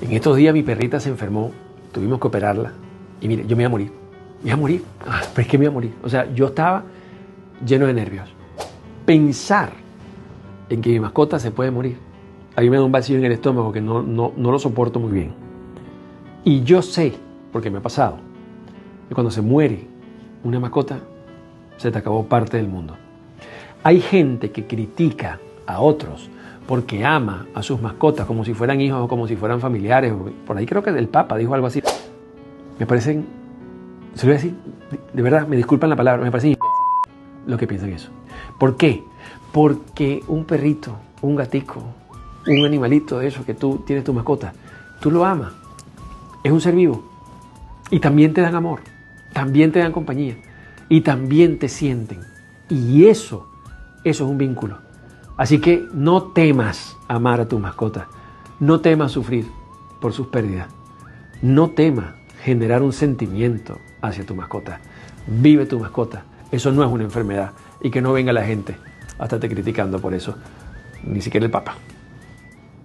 En estos días mi perrita se enfermó, tuvimos que operarla y mire, yo me iba a morir. Me iba a morir. Ah, pero es que me iba a morir. O sea, yo estaba lleno de nervios. Pensar en que mi mascota se puede morir. A mí me da un vacío en el estómago que no, no, no lo soporto muy bien. Y yo sé, porque me ha pasado, que cuando se muere una mascota, se te acabó parte del mundo. Hay gente que critica a otros porque ama a sus mascotas como si fueran hijos o como si fueran familiares. Por ahí creo que el Papa dijo algo así. Me parecen, se lo voy a decir, de verdad, me disculpan la palabra, me parecen lo que piensan eso. ¿Por qué? Porque un perrito, un gatico, un animalito de eso que tú tienes tu mascota, tú lo amas. Es un ser vivo. Y también te dan amor, también te dan compañía y también te sienten. Y eso, eso es un vínculo. Así que no temas amar a tu mascota, no temas sufrir por sus pérdidas, no temas generar un sentimiento hacia tu mascota. Vive tu mascota, eso no es una enfermedad y que no venga la gente hasta te criticando por eso, ni siquiera el Papa.